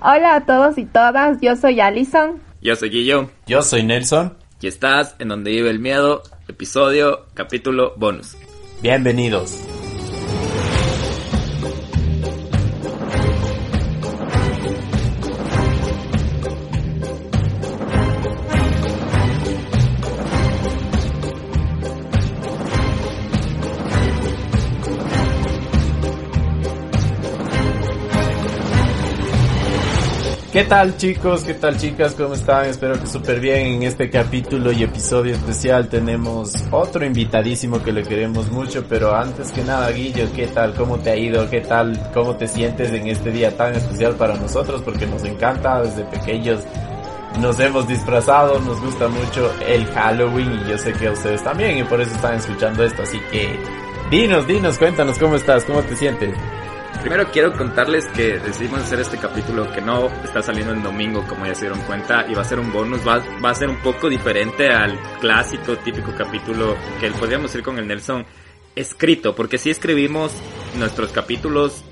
Hola a todos y todas, yo soy Alison. Yo soy Guillo. Yo soy Nelson. Y estás en Donde Vive el Miedo, episodio, capítulo, bonus. Bienvenidos. ¿Qué tal chicos? ¿Qué tal chicas? ¿Cómo están? Espero que súper bien. En este capítulo y episodio especial tenemos otro invitadísimo que le queremos mucho, pero antes que nada, Guillo, ¿qué tal? ¿Cómo te ha ido? ¿Qué tal? ¿Cómo te sientes en este día tan especial para nosotros? Porque nos encanta desde pequeños. Nos hemos disfrazado, nos gusta mucho el Halloween y yo sé que a ustedes también y por eso están escuchando esto. Así que dinos, dinos, cuéntanos cómo estás, cómo te sientes. Primero quiero contarles que decidimos hacer este capítulo que no está saliendo en domingo, como ya se dieron cuenta, y va a ser un bonus, va, va a ser un poco diferente al clásico, típico capítulo que podríamos ir con el Nelson escrito, porque si escribimos nuestros capítulos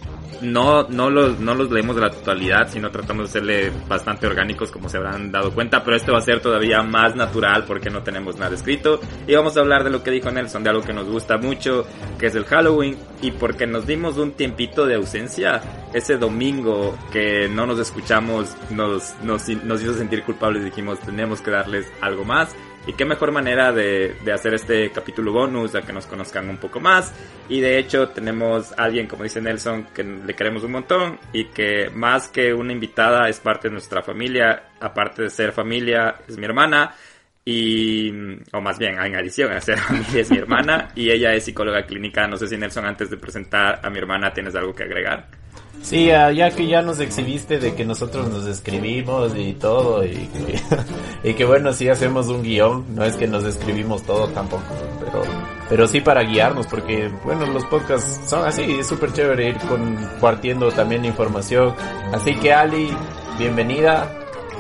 no, no, los, no los leemos de la totalidad, sino tratamos de serle bastante orgánicos, como se habrán dado cuenta, pero este va a ser todavía más natural porque no tenemos nada escrito. Y vamos a hablar de lo que dijo Nelson, de algo que nos gusta mucho, que es el Halloween, y porque nos dimos un tiempito de ausencia, ese domingo que no nos escuchamos, nos, nos, nos hizo sentir culpables, dijimos, tenemos que darles algo más. Y qué mejor manera de, de, hacer este capítulo bonus, a que nos conozcan un poco más. Y de hecho tenemos a alguien, como dice Nelson, que le queremos un montón y que más que una invitada es parte de nuestra familia. Aparte de ser familia, es mi hermana. Y, o más bien, en adición a ser familia, es mi hermana. Y ella es psicóloga clínica. No sé si Nelson, antes de presentar a mi hermana, tienes algo que agregar. Sí, ya que ya nos exhibiste de que nosotros nos escribimos y todo, y que, y que bueno, sí hacemos un guion, no es que nos escribimos todo tampoco, pero, pero sí para guiarnos, porque bueno, los podcasts son así, es súper chévere ir compartiendo también información. Así que Ali, bienvenida,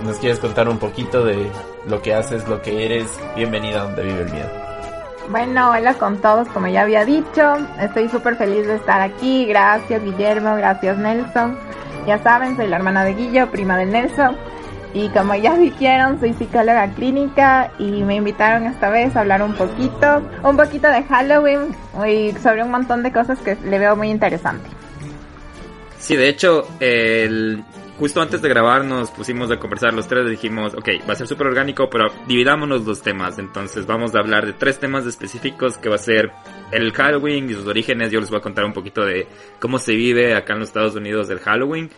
nos quieres contar un poquito de lo que haces, lo que eres, bienvenida a donde vive el miedo. Bueno, hola con todos, como ya había dicho, estoy súper feliz de estar aquí, gracias Guillermo, gracias Nelson, ya saben, soy la hermana de Guillo, prima de Nelson, y como ya dijeron, soy psicóloga clínica y me invitaron esta vez a hablar un poquito, un poquito de Halloween y sobre un montón de cosas que le veo muy interesante. Sí, de hecho, el, justo antes de grabar nos pusimos a conversar los tres y dijimos, ok, va a ser súper orgánico, pero dividámonos los temas. Entonces vamos a hablar de tres temas específicos que va a ser el Halloween y sus orígenes. Yo les voy a contar un poquito de cómo se vive acá en los Estados Unidos el Halloween.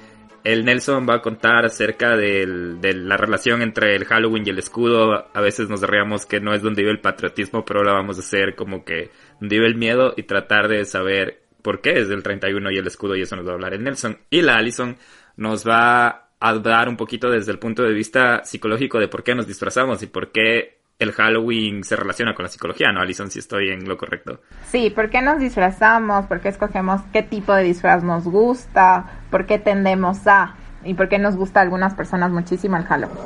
El Nelson va a contar acerca del, de la relación entre el Halloween y el escudo. A veces nos reíamos que no es donde vive el patriotismo, pero ahora vamos a hacer como que donde vive el miedo y tratar de saber por qué es el 31 y el escudo y eso nos va a hablar el Nelson. Y la Allison nos va a dar un poquito desde el punto de vista psicológico de por qué nos disfrazamos y por qué el Halloween se relaciona con la psicología, ¿no, Alison? Si estoy en lo correcto. Sí, ¿por qué nos disfrazamos? ¿Por qué escogemos qué tipo de disfraz nos gusta? ¿Por qué tendemos a? ¿Y por qué nos gusta a algunas personas muchísimo el Halloween?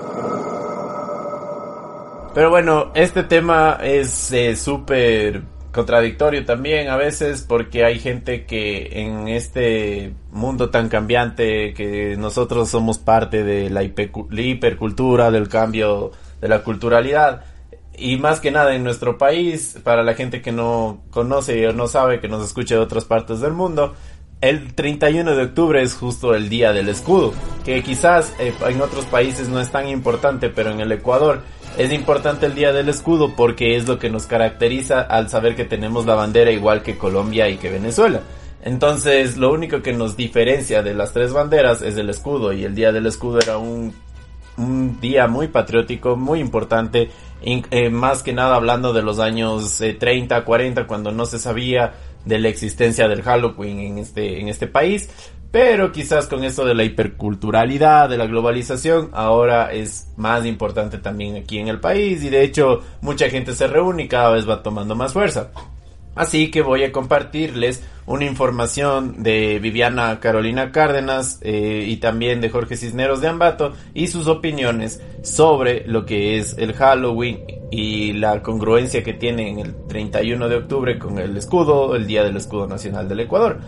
Pero bueno, este tema es eh, súper contradictorio también a veces porque hay gente que en este mundo tan cambiante que nosotros somos parte de la, hipercultura, del cambio de la culturalidad y más que nada en nuestro país, para la gente que no conoce o no sabe, que nos escucha de otras partes del mundo, el 31 de octubre es justo el día del escudo, que quizás eh, en otros países no es tan importante, pero en el Ecuador es importante el Día del Escudo porque es lo que nos caracteriza al saber que tenemos la bandera igual que Colombia y que Venezuela. Entonces, lo único que nos diferencia de las tres banderas es el escudo y el Día del Escudo era un, día muy patriótico, muy importante, eh, más que nada hablando de los años eh, 30, 40, cuando no se sabía de la existencia del Halloween en este, en este país. Pero quizás con esto de la hiperculturalidad, de la globalización, ahora es más importante también aquí en el país y de hecho mucha gente se reúne y cada vez va tomando más fuerza. Así que voy a compartirles una información de Viviana Carolina Cárdenas eh, y también de Jorge Cisneros de Ambato y sus opiniones sobre lo que es el Halloween y la congruencia que tiene en el 31 de octubre con el escudo, el Día del Escudo Nacional del Ecuador.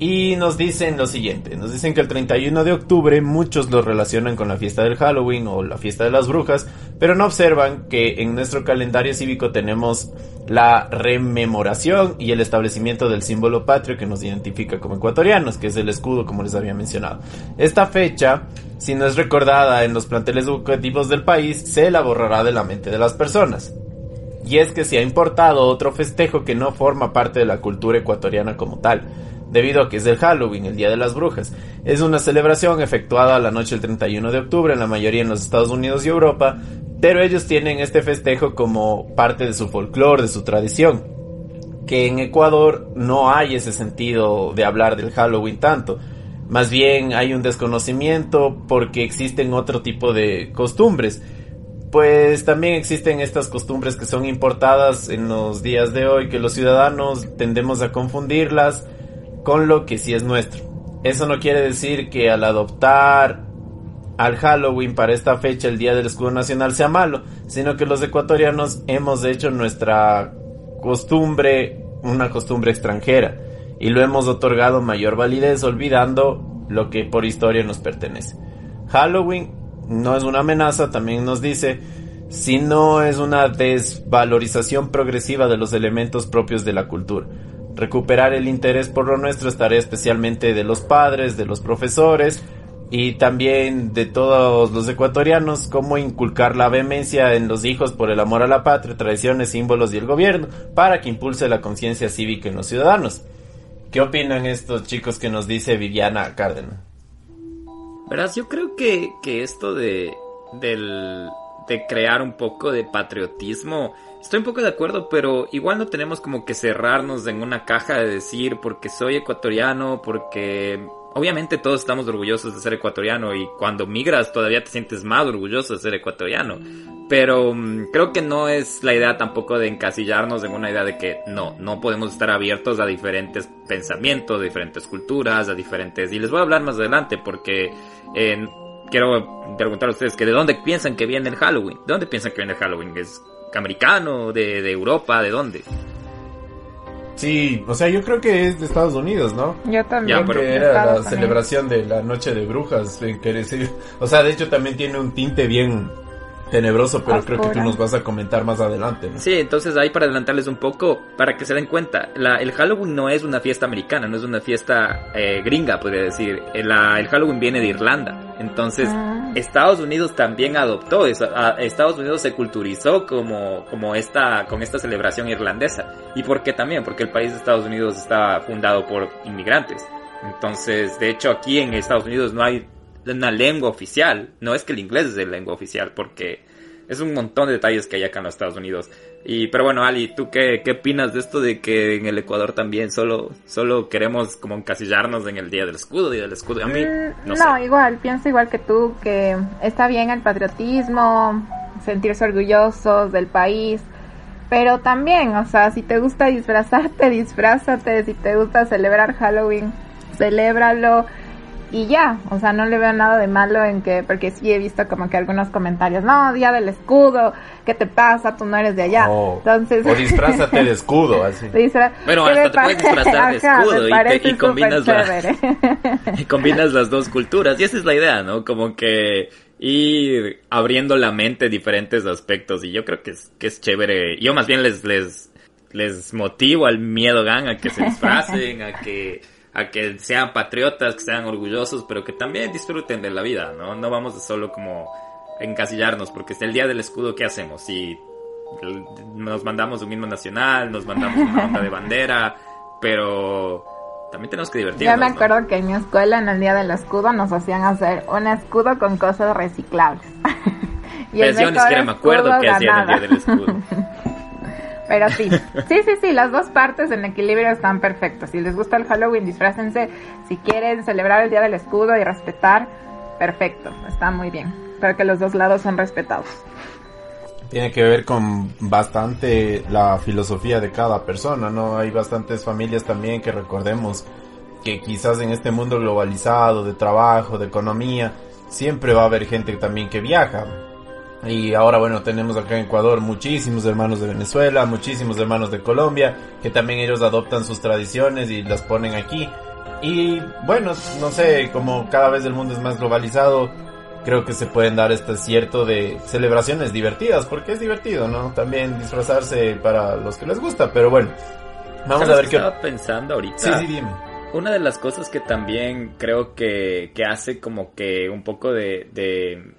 Y nos dicen lo siguiente, nos dicen que el 31 de octubre muchos lo relacionan con la fiesta del Halloween o la fiesta de las brujas, pero no observan que en nuestro calendario cívico tenemos la rememoración y el establecimiento del símbolo patrio que nos identifica como ecuatorianos, que es el escudo como les había mencionado. Esta fecha, si no es recordada en los planteles educativos del país, se la borrará de la mente de las personas. Y es que se ha importado otro festejo que no forma parte de la cultura ecuatoriana como tal debido a que es el Halloween, el Día de las Brujas. Es una celebración efectuada la noche del 31 de octubre en la mayoría en los Estados Unidos y Europa, pero ellos tienen este festejo como parte de su folclore, de su tradición. Que en Ecuador no hay ese sentido de hablar del Halloween tanto. Más bien hay un desconocimiento porque existen otro tipo de costumbres. Pues también existen estas costumbres que son importadas en los días de hoy, que los ciudadanos tendemos a confundirlas con lo que sí es nuestro. Eso no quiere decir que al adoptar al Halloween para esta fecha, el Día del Escudo Nacional, sea malo, sino que los ecuatorianos hemos hecho nuestra costumbre una costumbre extranjera y lo hemos otorgado mayor validez olvidando lo que por historia nos pertenece. Halloween no es una amenaza, también nos dice, sino es una desvalorización progresiva de los elementos propios de la cultura recuperar el interés por lo nuestro estaría especialmente de los padres, de los profesores y también de todos los ecuatorianos, cómo inculcar la vehemencia en los hijos por el amor a la patria, tradiciones, símbolos y el gobierno, para que impulse la conciencia cívica en los ciudadanos. ¿Qué opinan estos chicos que nos dice Viviana Cárdenas? Verás, yo creo que, que esto de, del, de crear un poco de patriotismo Estoy un poco de acuerdo, pero igual no tenemos como que cerrarnos en una caja de decir porque soy ecuatoriano, porque obviamente todos estamos orgullosos de ser ecuatoriano y cuando migras todavía te sientes más orgulloso de ser ecuatoriano. Pero mm, creo que no es la idea tampoco de encasillarnos en una idea de que no, no podemos estar abiertos a diferentes pensamientos, a diferentes culturas, a diferentes... Y les voy a hablar más adelante porque... quiero preguntar a ustedes que de dónde piensan que viene el Halloween. ¿De dónde piensan que viene el Halloween? ¿Es americano, de, de Europa, de dónde. Sí, o sea, yo creo que es de Estados Unidos, ¿no? Yo también. Ya, era la celebración de la Noche de Brujas, o sea, de hecho también tiene un tinte bien tenebroso, pero creo que tú nos vas a comentar más adelante. Sí, entonces ahí para adelantarles un poco, para que se den cuenta, la, el Halloween no es una fiesta americana, no es una fiesta eh, gringa, podría decir. El, el, Halloween viene de Irlanda. Entonces, ah. Estados Unidos también adoptó eso. Estados Unidos se culturizó como, como esta, con esta celebración irlandesa. ¿Y por qué también? Porque el país de Estados Unidos está fundado por inmigrantes. Entonces, de hecho, aquí en Estados Unidos no hay una lengua oficial. No es que el inglés es la lengua oficial, porque es un montón de detalles que hay acá en los Estados Unidos. Y, pero bueno, Ali, ¿tú qué, qué opinas de esto de que en el Ecuador también solo, solo queremos como encasillarnos en el Día del Escudo, Día del Escudo? A mí, mm, no, no igual, pienso igual que tú, que está bien el patriotismo, sentirse orgullosos del país, pero también, o sea, si te gusta disfrazarte, disfrázate, si te gusta celebrar Halloween, celébralo y ya, o sea, no le veo nada de malo en que, porque sí he visto como que algunos comentarios, no, día del escudo, ¿qué te pasa? Tú no eres de allá. Entonces, o disfrázate de escudo, así. bueno, hasta te puedes disfrazar de escudo y, combinas y combinas las dos culturas. Y esa es la idea, ¿no? Como que ir abriendo la mente diferentes aspectos. Y yo creo que es, que es chévere. Yo más bien les, les, les motivo al miedo gang a que se disfracen, a que a que sean patriotas, que sean orgullosos, pero que también disfruten de la vida, ¿no? No vamos a solo como encasillarnos, porque es el día del escudo, ¿qué hacemos? Si nos mandamos un himno nacional, nos mandamos una onda de bandera, pero también tenemos que divertirnos. Yo me acuerdo que en mi escuela, en el día del escudo, nos hacían hacer un escudo con cosas reciclables. y pues yo ni siquiera me acuerdo qué hacían el día del escudo. Pero sí, sí, sí, sí, las dos partes en equilibrio están perfectas. Si les gusta el Halloween, disfrácense. Si quieren celebrar el Día del Escudo y respetar, perfecto, está muy bien. Espero que los dos lados son respetados. Tiene que ver con bastante la filosofía de cada persona, ¿no? Hay bastantes familias también que recordemos que quizás en este mundo globalizado de trabajo, de economía, siempre va a haber gente también que viaja y ahora, bueno, tenemos acá en Ecuador muchísimos hermanos de Venezuela, muchísimos hermanos de Colombia, que también ellos adoptan sus tradiciones y las ponen aquí. Y bueno, no sé, como cada vez el mundo es más globalizado, creo que se pueden dar este cierto de celebraciones divertidas, porque es divertido, ¿no? También disfrazarse para los que les gusta, pero bueno. Vamos a ver qué... Estaba pensando ahorita. Sí, sí, dime. Una de las cosas que también creo que, que hace como que un poco de, de,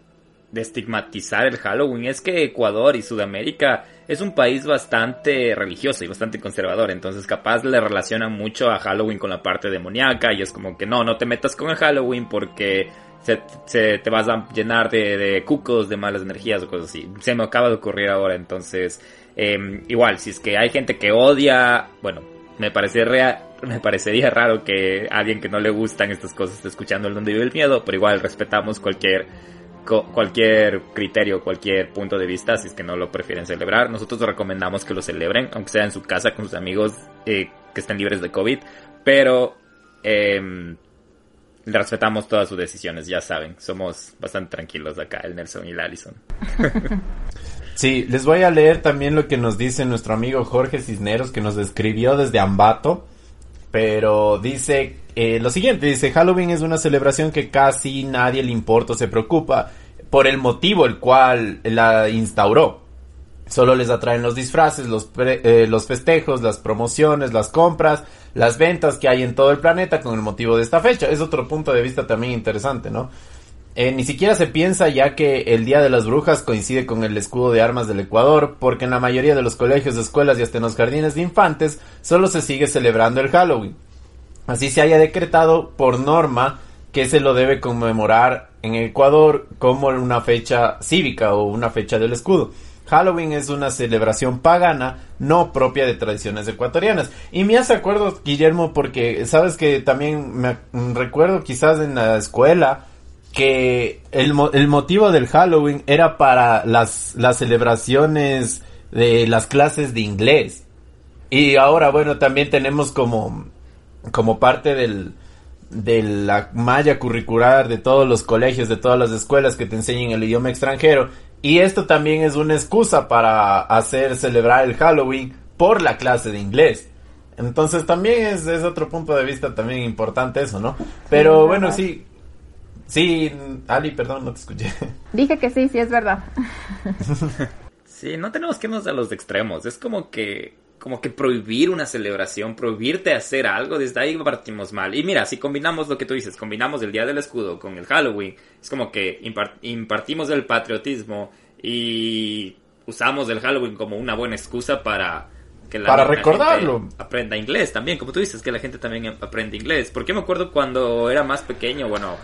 de estigmatizar el Halloween es que Ecuador y Sudamérica es un país bastante religioso y bastante conservador, entonces capaz le relacionan mucho a Halloween con la parte demoníaca y es como que no, no te metas con el Halloween porque se, te vas a llenar de, cucos, de malas energías o cosas así. Se me acaba de ocurrir ahora, entonces em, igual, si es que hay gente que odia, bueno, me parecería, me parecería raro que alguien que no le gustan estas cosas esté escuchando el donde vive el miedo, pero igual respetamos cualquier cualquier criterio, cualquier punto de vista, si es que no lo prefieren celebrar. Nosotros recomendamos que lo celebren, aunque sea en su casa con sus amigos eh, que estén libres de COVID, pero eh, respetamos todas sus decisiones, ya saben, somos bastante tranquilos acá, el Nelson y el Allison. Sí, les voy a leer también lo que nos dice nuestro amigo Jorge Cisneros, que nos escribió desde Ambato, pero dice eh, lo siguiente, dice, Halloween es una celebración que casi nadie le importa o se preocupa por el motivo el cual la instauró. Solo les atraen los disfraces, los, eh, los festejos, las promociones, las compras, las ventas que hay en todo el planeta con el motivo de esta fecha. Es otro punto de vista también interesante, ¿no? Eh, ni siquiera se piensa ya que el Día de las Brujas coincide con el escudo de armas del Ecuador, porque en la mayoría de los colegios, escuelas y hasta en los jardines de infantes solo se sigue celebrando el Halloween. Así se haya decretado por norma que se lo debe conmemorar en Ecuador como una fecha cívica o una fecha del escudo. Halloween es una celebración pagana no propia de tradiciones ecuatorianas. Y me hace acuerdo, Guillermo, porque sabes que también me recuerdo quizás en la escuela que el, el motivo del Halloween era para las, las celebraciones de las clases de inglés. Y ahora, bueno, también tenemos como, como parte del, de la malla curricular de todos los colegios, de todas las escuelas que te enseñen el idioma extranjero, y esto también es una excusa para hacer celebrar el Halloween por la clase de inglés. Entonces también es, es otro punto de vista también importante eso, ¿no? Pero bueno, sí. Sí, Ali, perdón, no te escuché. Dije que sí, sí es verdad. sí, no tenemos que irnos a los extremos. Es como que como que prohibir una celebración, prohibirte hacer algo, desde ahí partimos mal. Y mira, si combinamos lo que tú dices, combinamos el Día del Escudo con el Halloween, es como que impartimos el patriotismo y usamos el Halloween como una buena excusa para que la para recordarlo aprenda inglés también, como tú dices, que la gente también aprende inglés. Porque me acuerdo cuando era más pequeño, bueno,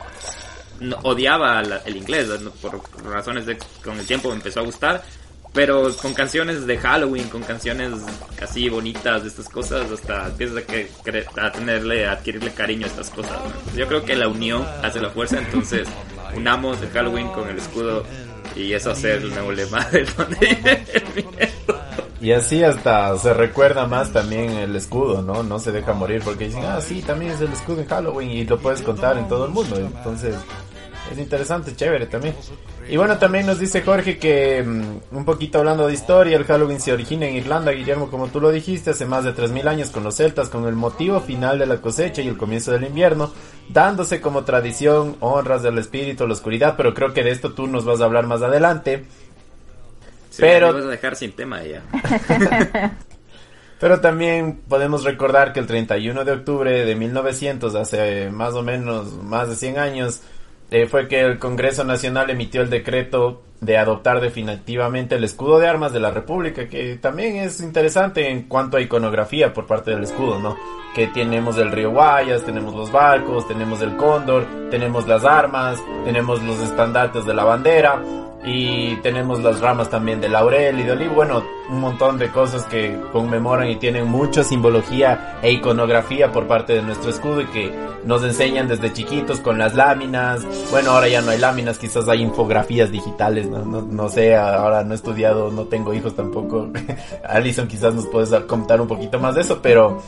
odiaba el inglés, por razones de con el tiempo empezó a gustar pero con canciones de Halloween, con canciones así bonitas, de estas cosas, hasta empiezas a, tenerle, a adquirirle cariño a estas cosas. Yo creo que la unión hace la fuerza, entonces unamos el Halloween con el escudo y eso hace el nuevo lema del Y así hasta se recuerda más también el escudo, ¿no? No se deja morir porque dicen, ah, sí, también es el escudo en Halloween y lo puedes contar en todo el mundo. Entonces, es interesante, chévere también. Y bueno, también nos dice Jorge que mm, un poquito hablando de historia, el Halloween se origina en Irlanda, Guillermo, como tú lo dijiste, hace más de 3.000 años con los celtas, con el motivo final de la cosecha y el comienzo del invierno, dándose como tradición honras del espíritu, la oscuridad, pero creo que de esto tú nos vas a hablar más adelante. pero... vas a dejar sin tema ya. Pero también podemos recordar que el 31 de octubre de 1900, hace más o menos más de 100 años, eh, fue que el Congreso Nacional emitió el decreto de adoptar definitivamente el escudo de armas de la República, que también es interesante en cuanto a iconografía por parte del escudo, ¿no? Que tenemos el río Guayas, tenemos los barcos, tenemos el cóndor, tenemos las armas, tenemos los estandartes de la bandera, y tenemos las ramas también de laurel y de olivo, bueno, un montón de cosas que conmemoran y tienen mucha simbología e iconografía por parte de nuestro escudo y que nos enseñan desde chiquitos con las láminas, bueno, ahora ya no hay láminas, quizás hay infografías digitales, no, no, sé, ahora no he estudiado, no tengo hijos tampoco, Alison quizás nos puedes contar un poquito más de eso, pero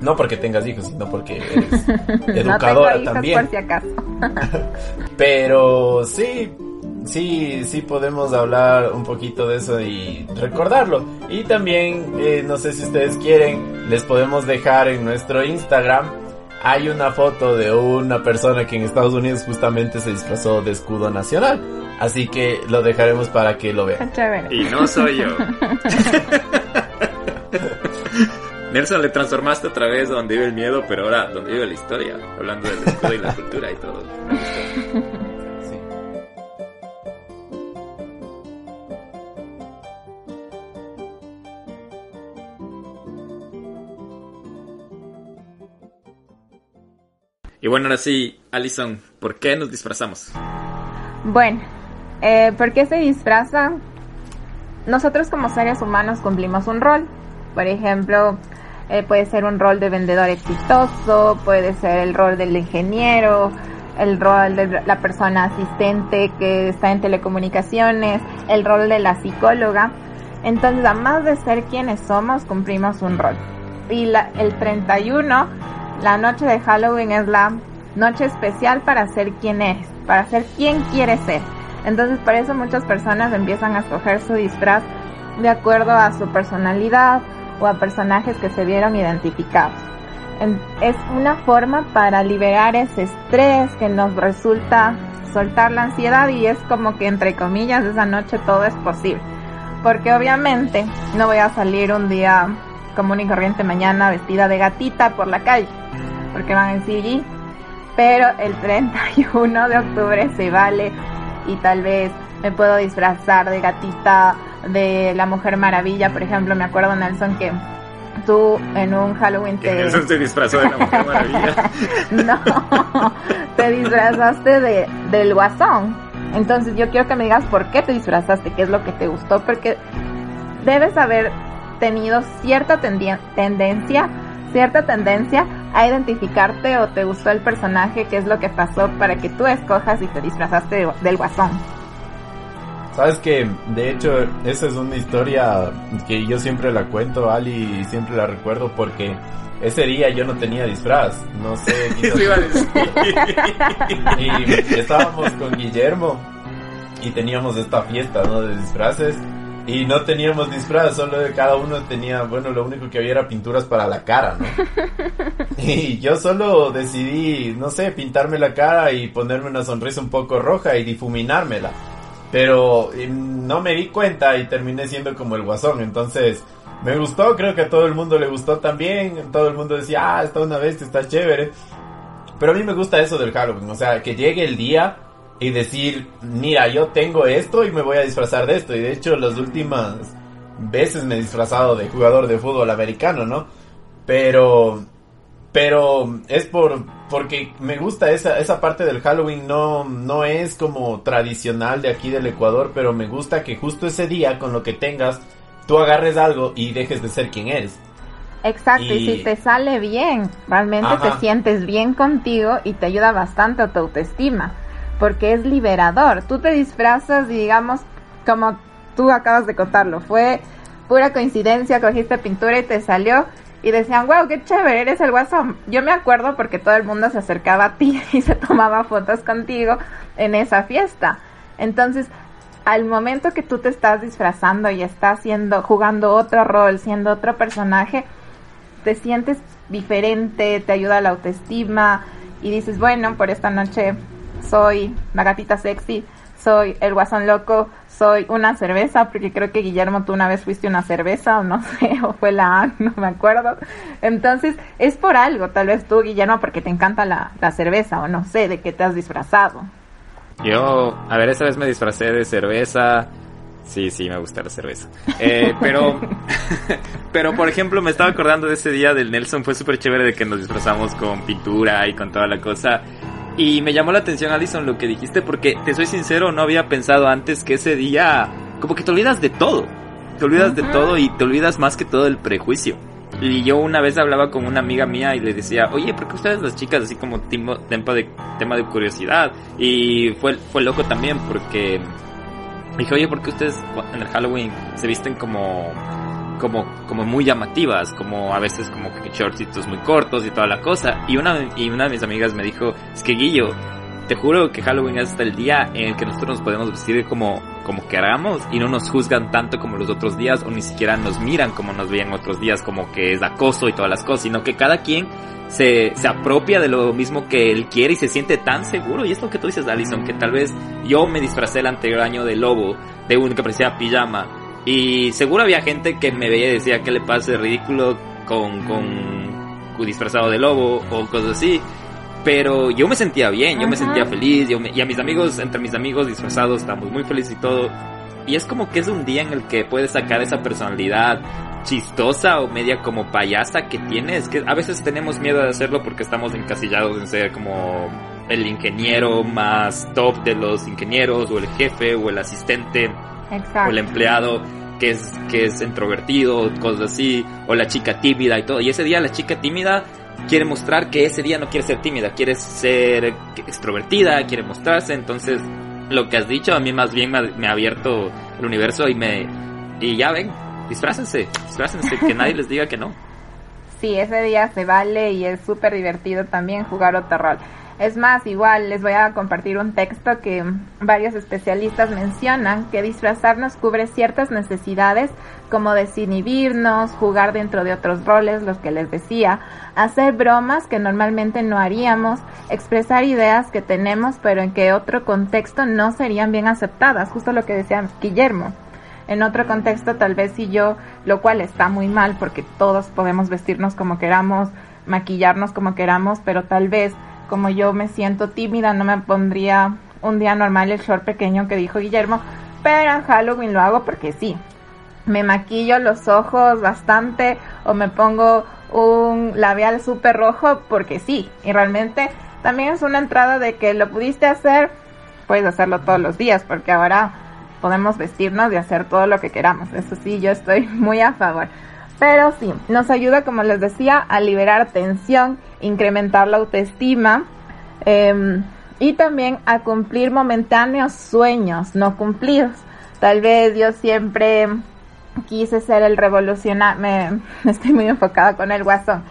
no porque tengas hijos, sino porque eres educadora también. Pero sí, sí, sí podemos hablar un poquito de eso y recordarlo. Y también, eh, no sé si ustedes quieren, les podemos dejar en nuestro Instagram hay una foto de una persona que en Estados Unidos justamente se disfrazó de escudo nacional. Así que lo dejaremos para que lo vean. Y no soy yo. Nelson, le transformaste otra vez donde vive el miedo, pero ahora donde vive la historia, hablando del escudo y la cultura y todo. Y bueno, ahora sí, Alison, ¿por qué nos disfrazamos? Bueno, eh, ¿por qué se disfrazan? Nosotros como seres humanos cumplimos un rol. Por ejemplo, eh, puede ser un rol de vendedor exitoso, puede ser el rol del ingeniero, el rol de la persona asistente que está en telecomunicaciones, el rol de la psicóloga. Entonces, además de ser quienes somos, cumplimos un rol. Y la, el 31 la noche de Halloween es la noche especial para ser quien eres, para ser quien quieres ser. Entonces por eso muchas personas empiezan a escoger su disfraz de acuerdo a su personalidad o a personajes que se vieron identificados. Es una forma para liberar ese estrés que nos resulta soltar la ansiedad y es como que entre comillas esa noche todo es posible. Porque obviamente no voy a salir un día común y corriente mañana vestida de gatita por la calle porque van en CG. Pero el 31 de octubre se vale y tal vez me puedo disfrazar de gatita de la Mujer Maravilla, por ejemplo. Me acuerdo, Nelson, que tú en un Halloween te... Nelson se disfrazó de la Mujer Maravilla. no, te disfrazaste de, del guasón. Entonces yo quiero que me digas por qué te disfrazaste, qué es lo que te gustó, porque debes haber tenido cierta tendencia, cierta tendencia a identificarte o te gustó el personaje, qué es lo que pasó para que tú escojas y te disfrazaste del guasón. Sabes que, de hecho, esa es una historia que yo siempre la cuento, Ali, y siempre la recuerdo porque ese día yo no tenía disfraz, no sé. y estábamos con Guillermo y teníamos esta fiesta, ¿no? De disfraces y no teníamos disfraz, solo cada uno tenía, bueno, lo único que había era pinturas para la cara, ¿no? y yo solo decidí, no sé, pintarme la cara y ponerme una sonrisa un poco roja y difuminármela. Pero no me di cuenta y terminé siendo como el guasón, entonces me gustó, creo que a todo el mundo le gustó también, todo el mundo decía, ah, está una vez, está chévere. Pero a mí me gusta eso del Halloween, o sea, que llegue el día y decir, mira, yo tengo esto y me voy a disfrazar de esto. Y de hecho, las últimas veces me he disfrazado de jugador de fútbol americano, ¿no? Pero, pero es por, porque me gusta esa, esa parte del Halloween, no, no es como tradicional de aquí del Ecuador, pero me gusta que justo ese día, con lo que tengas, tú agarres algo y dejes de ser quien eres. Exacto, y, si te sale bien, realmente te sientes bien contigo y te ayuda bastante a tu autoestima porque es liberador. Tú te disfrazas digamos, como tú acabas de contarlo, fue pura coincidencia, cogiste pintura y te salió y decían, wow, qué chévere, eres el guasón. Yo me acuerdo porque todo el mundo se acercaba a ti y se tomaba fotos contigo en esa fiesta. Entonces, al momento que tú te estás disfrazando y estás siendo, jugando otro rol, siendo otro personaje, te sientes diferente, te ayuda la autoestima y dices, bueno, por esta noche soy la gatita sexy, soy el guasón loco, soy una cerveza, porque creo que Guillermo tú una vez fuiste una cerveza o no sé, o fue la A, no me acuerdo. Entonces es por algo, tal vez tú Guillermo porque te encanta la, la cerveza o no sé de qué te has disfrazado. Yo, a ver, esa vez me disfracé de cerveza. Sí, sí, me gusta la cerveza. Eh, pero, pero por ejemplo, me estaba acordando de ese día del Nelson. Fue súper chévere de que nos disfrazamos con pintura y con toda la cosa. Y me llamó la atención, Alison, lo que dijiste, porque te soy sincero, no había pensado antes que ese día, como que te olvidas de todo. Te olvidas de todo y te olvidas más que todo del prejuicio. Y yo una vez hablaba con una amiga mía y le decía, oye, ¿por qué ustedes las chicas así como tema de, tema de curiosidad? Y fue, fue loco también porque dije, oye, ¿por qué ustedes en el Halloween se visten como como, como muy llamativas, como a veces como que muy cortos y toda la cosa. Y una, y una de mis amigas me dijo, es que Guillo, te juro que Halloween es hasta el día en el que nosotros nos podemos vestir como, como queramos y no nos juzgan tanto como los otros días o ni siquiera nos miran como nos veían otros días como que es acoso y todas las cosas, sino que cada quien se, se apropia de lo mismo que él quiere y se siente tan seguro. Y es lo que tú dices, Alison, que tal vez yo me disfracé el anterior año de lobo, de un que parecía pijama. Y seguro había gente que me veía y decía que le pase ridículo con, con disfrazado de lobo o cosas así. Pero yo me sentía bien, yo me sentía feliz, yo y a mis amigos, entre mis amigos disfrazados, estamos muy felices y todo. Y es como que es un día en el que puedes sacar esa personalidad chistosa o media como payasa que tienes, que a veces tenemos miedo de hacerlo porque estamos encasillados en ser como el ingeniero más top de los ingenieros o el jefe o el asistente o el empleado que es que es introvertido, cosas así, o la chica tímida y todo. Y ese día la chica tímida quiere mostrar que ese día no quiere ser tímida, quiere ser extrovertida, quiere mostrarse, entonces lo que has dicho a mí más bien me ha, abierto el universo y me y ya ven, disfrácense, disfrácense, que nadie les diga que no. Sí, ese día se vale y es súper divertido también jugar otro rol. Es más, igual les voy a compartir un texto que varios especialistas mencionan que disfrazarnos cubre ciertas necesidades como desinhibirnos, jugar dentro de otros roles, los que les decía, hacer bromas que normalmente no haríamos, expresar ideas que tenemos pero en que otro contexto no serían bien aceptadas, justo lo que decía Guillermo. En otro contexto tal vez si yo, lo cual está muy mal porque todos podemos vestirnos como queramos, maquillarnos como queramos, pero tal vez como yo me siento tímida, no me pondría un día normal el short pequeño que dijo Guillermo, pero en Halloween lo hago porque sí. Me maquillo los ojos bastante o me pongo un labial súper rojo porque sí. Y realmente también es una entrada de que lo pudiste hacer, puedes hacerlo todos los días porque ahora podemos vestirnos y hacer todo lo que queramos. Eso sí, yo estoy muy a favor. Pero sí, nos ayuda, como les decía, a liberar tensión, incrementar la autoestima em, y también a cumplir momentáneos sueños no cumplidos. Tal vez yo siempre quise ser el revolucionario, me, estoy muy enfocada con el guasón,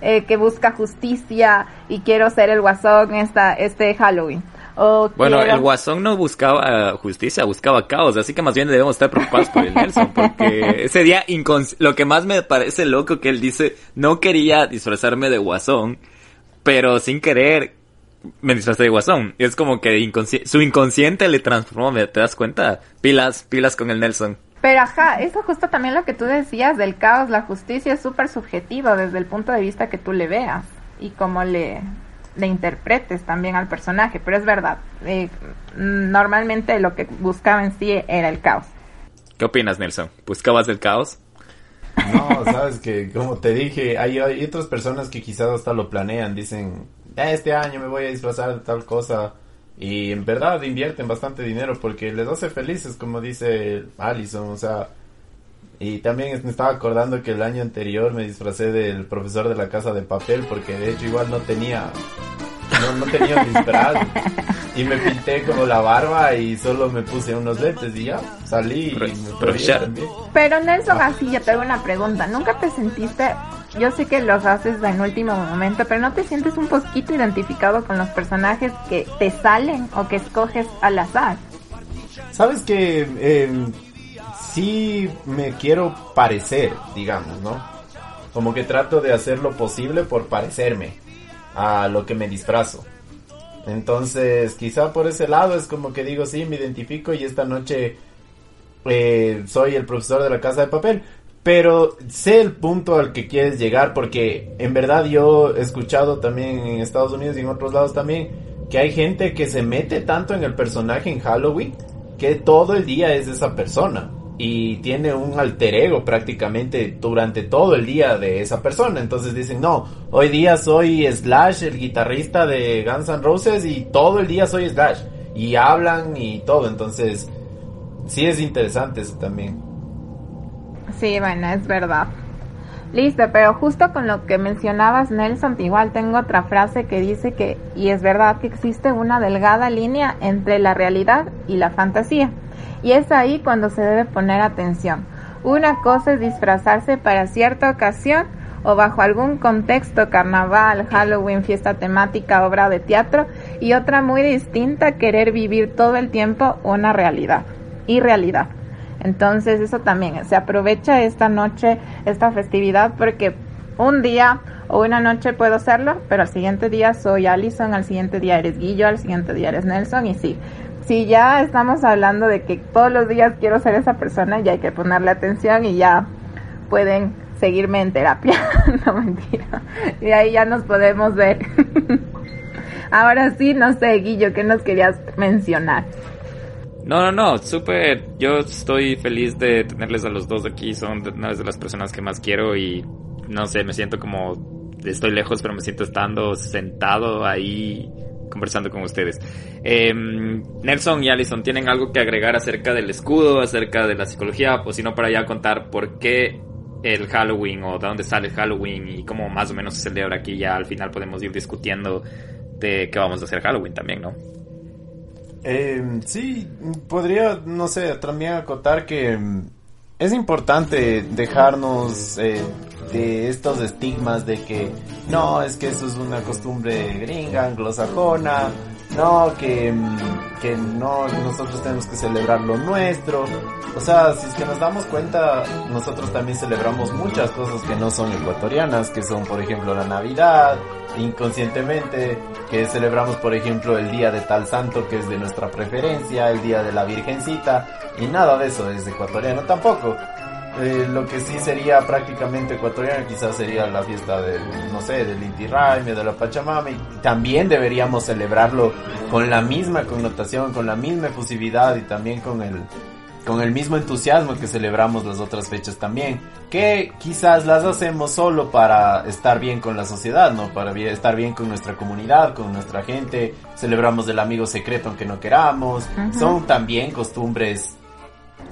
eh, que busca justicia y quiero ser el guasón esta, este Halloween bueno, el Guasón no buscaba justicia, buscaba caos, así que más bien debemos estar preocupados por el Nelson, porque ese día lo que más me parece loco que él dice, no quería disfrazarme de Guasón, pero sin querer me disfrazé de Guasón. Y es como que su inconsciente le transformó, ¿te das cuenta? Pilas, pilas con el Nelson. Pero ajá, eso justo también lo que tú decías del caos, la justicia es súper subjetivo desde el punto de vista que tú le veas y cómo le, le interpretes también al personaje, pero es verdad, eh, normalmente lo que buscaba en sí era el caos. ¿Qué opinas, Nelson? ¿Buscabas el caos? No, sabes que, como te dije, hay, hay otras personas que quizás hasta lo planean, dicen, este año me voy a disfrazar de tal cosa, y en verdad invierten bastante dinero porque les hace felices, como dice Allison, o sea, y también me estaba acordando que el año anterior me disfracé del profesor de la casa de papel porque de hecho igual no tenía no, no tenía disfraz. Y me pinté como la barba y solo me puse unos lentes y ya salí y me Pero Nelson, así yo te hago una pregunta, ¿nunca te sentiste yo sé que los haces en último momento, pero ¿no te sientes un poquito identificado con los personajes que te salen o que escoges al azar? Sabes que eh, sí me quiero parecer, digamos, ¿no? Como que trato de hacer lo posible por parecerme a lo que me disfrazo. Entonces, quizá por ese lado es como que digo, sí, me identifico y esta noche eh, soy el profesor de la casa de papel. Pero sé el punto al que quieres llegar porque en verdad yo he escuchado también en Estados Unidos y en otros lados también que hay gente que se mete tanto en el personaje en Halloween que todo el día es esa persona y tiene un alter ego prácticamente durante todo el día de esa persona. Entonces dicen, no, hoy día soy Slash, el guitarrista de Guns N' Roses, y todo el día soy Slash. Y hablan y todo. Entonces, sí es interesante eso también. Sí, bueno, es verdad. Listo, pero justo con lo que mencionabas, Nelson, igual tengo otra frase que dice que, y es verdad que existe una delgada línea entre la realidad y la fantasía. Y es ahí cuando se debe poner atención. Una cosa es disfrazarse para cierta ocasión, o bajo algún contexto, carnaval, Halloween, fiesta temática, obra de teatro, y otra muy distinta, querer vivir todo el tiempo una realidad, irrealidad. Entonces eso también, se aprovecha esta noche, esta festividad, porque un día o una noche puedo hacerlo, pero al siguiente día soy Allison, al siguiente día eres Guillo, al siguiente día eres Nelson, y sí, si ya estamos hablando de que todos los días quiero ser esa persona, ya hay que ponerle atención y ya pueden seguirme en terapia. no mentira. Y ahí ya nos podemos ver. Ahora sí, no sé, Guillo, ¿qué nos querías mencionar? No, no, no, súper. Yo estoy feliz de tenerles a los dos aquí. Son una de las personas que más quiero y no sé, me siento como estoy lejos, pero me siento estando sentado ahí conversando con ustedes. Em, Nelson y Allison, ¿tienen algo que agregar acerca del escudo, acerca de la psicología? O si no, para ya contar por qué el Halloween o de dónde sale el Halloween y cómo más o menos se celebra aquí. Ya al final podemos ir discutiendo de qué vamos a hacer Halloween también, ¿no? Eh, sí, podría, no sé, también acotar que mm, es importante dejarnos eh, de estos estigmas de que no, es que eso es una costumbre gringa, anglosajona, no, que, mm, que no, nosotros tenemos que celebrar lo nuestro. O sea, si es que nos damos cuenta, nosotros también celebramos muchas cosas que no son ecuatorianas, que son, por ejemplo, la Navidad, inconscientemente, que celebramos, por ejemplo, el día de tal santo que es de nuestra preferencia, el día de la Virgencita, y nada de eso es ecuatoriano tampoco. Eh, lo que sí sería prácticamente ecuatoriano quizás sería la fiesta del, no sé, del Inti Raymi, de la Pachamama y también deberíamos celebrarlo con la misma connotación, con la misma efusividad y también con el, con el mismo entusiasmo que celebramos las otras fechas también, que quizás las hacemos solo para estar bien con la sociedad, ¿no? Para estar bien con nuestra comunidad, con nuestra gente, celebramos el amigo secreto aunque no queramos, son también costumbres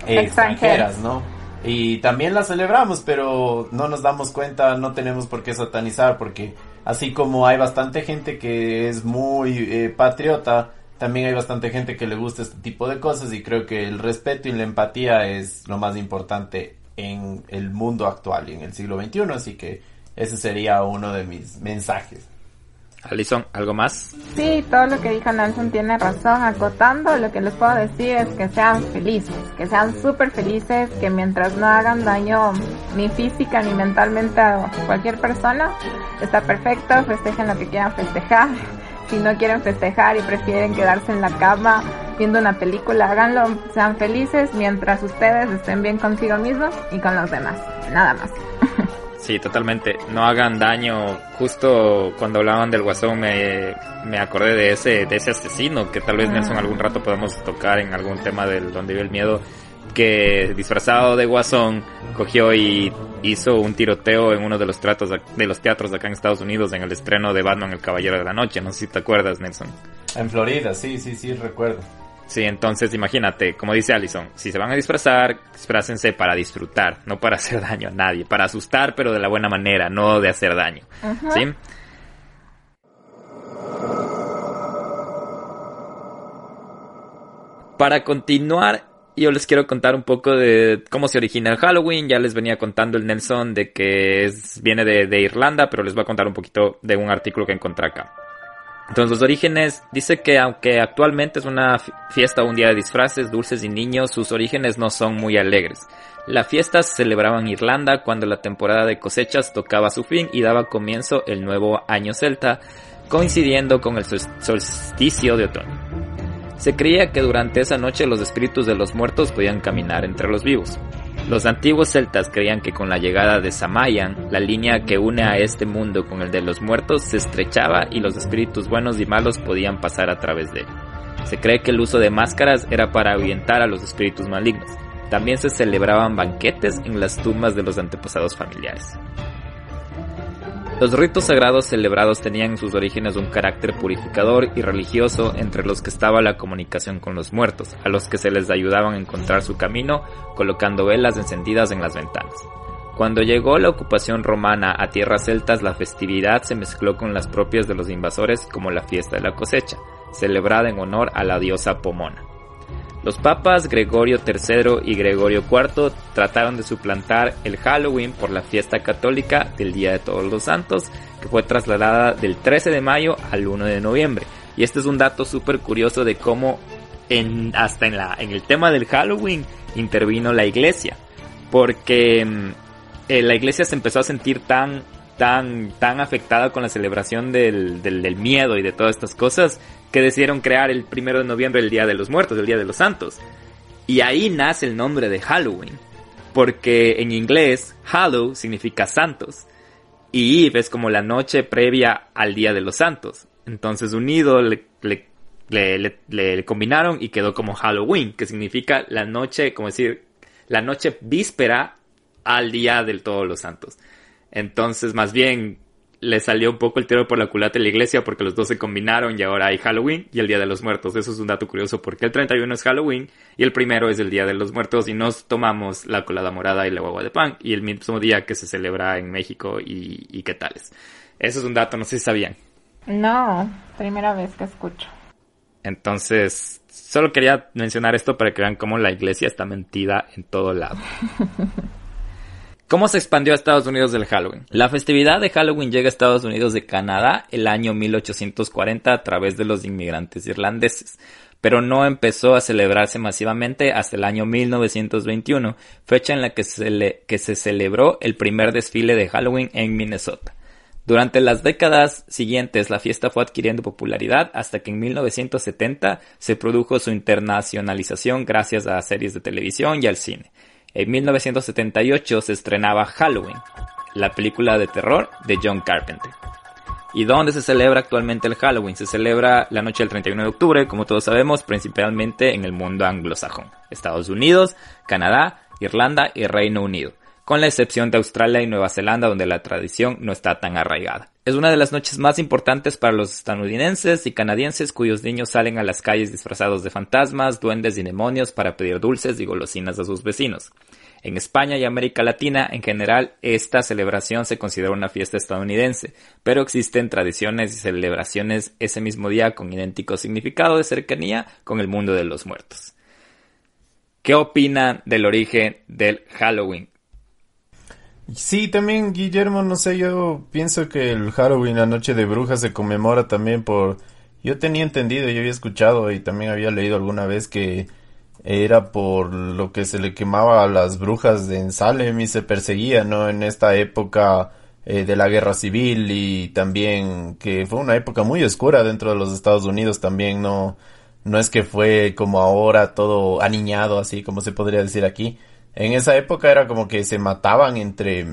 eh, extranjeras, ¿no? Y también las celebramos, pero no nos damos cuenta, no tenemos por qué satanizar, porque así como hay bastante gente que es muy eh, patriota, también hay bastante gente que le gusta este tipo de cosas y creo que el respeto y la empatía es lo más importante en el mundo actual y en el siglo XXI, así que ese sería uno de mis mensajes. Alison, ¿algo más? Sí, todo lo que dijo Nelson tiene razón. Acotando, lo que les puedo decir es que sean felices, que sean súper felices, que mientras no hagan daño ni física ni mentalmente a cualquier persona, está perfecto, festejen lo que quieran festejar. Si no quieren festejar y prefieren quedarse en la cama viendo una película, háganlo, sean felices mientras ustedes estén bien consigo mismos y con los demás. Nada más. Sí, totalmente. No hagan daño. Justo cuando hablaban del guasón me, me acordé de ese, de ese asesino que tal vez Nelson algún rato podemos tocar en algún tema del donde vive el miedo. Que disfrazado de guasón cogió y hizo un tiroteo en uno de los tratos de los teatros de acá en Estados Unidos en el estreno de Batman el Caballero de la Noche. No sé si te acuerdas, Nelson. En Florida, sí, sí, sí, recuerdo. Sí, entonces imagínate, como dice Allison, si se van a disfrazar, disfrácense para disfrutar, no para hacer daño a nadie, para asustar, pero de la buena manera, no de hacer daño. ¿Sí? Para continuar, yo les quiero contar un poco de cómo se origina el Halloween. Ya les venía contando el Nelson de que es, viene de, Irlanda, pero les voy a contar un poquito de un artículo que encontré acá. Entonces los orígenes, dice que aunque actualmente es una fiesta un día de disfraces, dulces y niños, sus orígenes no son muy alegres. La fiesta se celebraba en Irlanda cuando la temporada de cosechas tocaba su fin y daba comienzo el nuevo año celta, coincidiendo con el solsticio de otoño. Se creía que durante esa noche los espíritus de los muertos podían caminar entre los vivos. Los antiguos celtas creían que con la llegada de Samayan, la línea que une a este mundo con el de los muertos se estrechaba y los espíritus buenos y malos podían pasar a través de él. Se cree que el uso de máscaras era para ahuyentar a los espíritus malignos. También se celebraban banquetes en las tumbas de los antepasados familiares. Los ritos sagrados celebrados tenían en sus orígenes un carácter purificador y religioso entre los que estaba la comunicación con los muertos, a los que se les ayudaban a encontrar su camino colocando velas encendidas en las ventanas. Cuando llegó la ocupación romana a tierras celtas, la festividad se mezcló con las propias de los invasores como la fiesta de la cosecha, celebrada en honor a la diosa Pomona. Los papas Gregorio III y Gregorio IV trataron de suplantar el Halloween por la fiesta católica del Día de Todos los Santos, que fue trasladada del 13 de mayo al 1 de noviembre. Y este es un dato súper curioso de cómo hasta en, la, en el tema del Halloween intervino la iglesia. Porque mm, eh, la iglesia se empezó a sentir tan, tan, tan afectada con la celebración del, del, miedo y de todas estas cosas que decidieron crear el primero de noviembre el Día de los Muertos, el Día de los Santos. Y ahí nace el nombre de Halloween. Porque en inglés, Hallow significa santos. Y Eve es como la noche previa al Día de los Santos. Entonces unido le, le, le, le, combinaron y quedó como Halloween, que significa la noche, como decir, la noche víspera al Día de todos los Santos. Entonces, más bien, le salió un poco el tiro por la culata de la iglesia porque los dos se combinaron y ahora hay Halloween y el Día de los Muertos. Eso es un dato curioso porque el 31 es Halloween y el primero es el Día de los Muertos y nos tomamos la colada morada y la guagua de pan y el mismo día que se celebra en México y, y qué tales. Eso es un dato, no sé si sabían. No, primera vez que escucho. Entonces, solo quería mencionar esto para que vean cómo la iglesia está mentida en todo lado. ¿Cómo se expandió a Estados Unidos el Halloween? La festividad de Halloween llega a Estados Unidos de Canadá el año 1840 a través de los inmigrantes irlandeses, pero no empezó a celebrarse masivamente hasta el año 1921, fecha en la que se, que se celebró el primer desfile de Halloween en Minnesota. Durante las décadas siguientes la fiesta fue adquiriendo popularidad hasta que en 1970 se produjo su internacionalización gracias a series de televisión y al cine. En 1978 se estrenaba Halloween, la película de terror de John Carpenter. ¿Y dónde se celebra actualmente el Halloween? Se celebra la noche del 31 de octubre, como todos sabemos, principalmente en el mundo anglosajón. Estados Unidos, Canadá, Irlanda y Reino Unido, con la excepción de Australia y Nueva Zelanda donde la tradición no está tan arraigada. Es una de las noches más importantes para los estadounidenses y canadienses cuyos niños salen a las calles disfrazados de fantasmas, duendes y demonios para pedir dulces y golosinas a sus vecinos. En España y América Latina, en general, esta celebración se considera una fiesta estadounidense, pero existen tradiciones y celebraciones ese mismo día con idéntico significado de cercanía con el mundo de los muertos. ¿Qué opinan del origen del Halloween? Sí, también Guillermo, no sé, yo pienso que el Halloween, la noche de brujas, se conmemora también por... Yo tenía entendido, yo había escuchado y también había leído alguna vez que era por lo que se le quemaba a las brujas en Salem y se perseguía, ¿no? En esta época eh, de la guerra civil y también que fue una época muy oscura dentro de los Estados Unidos también, no, no es que fue como ahora todo aniñado así como se podría decir aquí. En esa época era como que se mataban entre,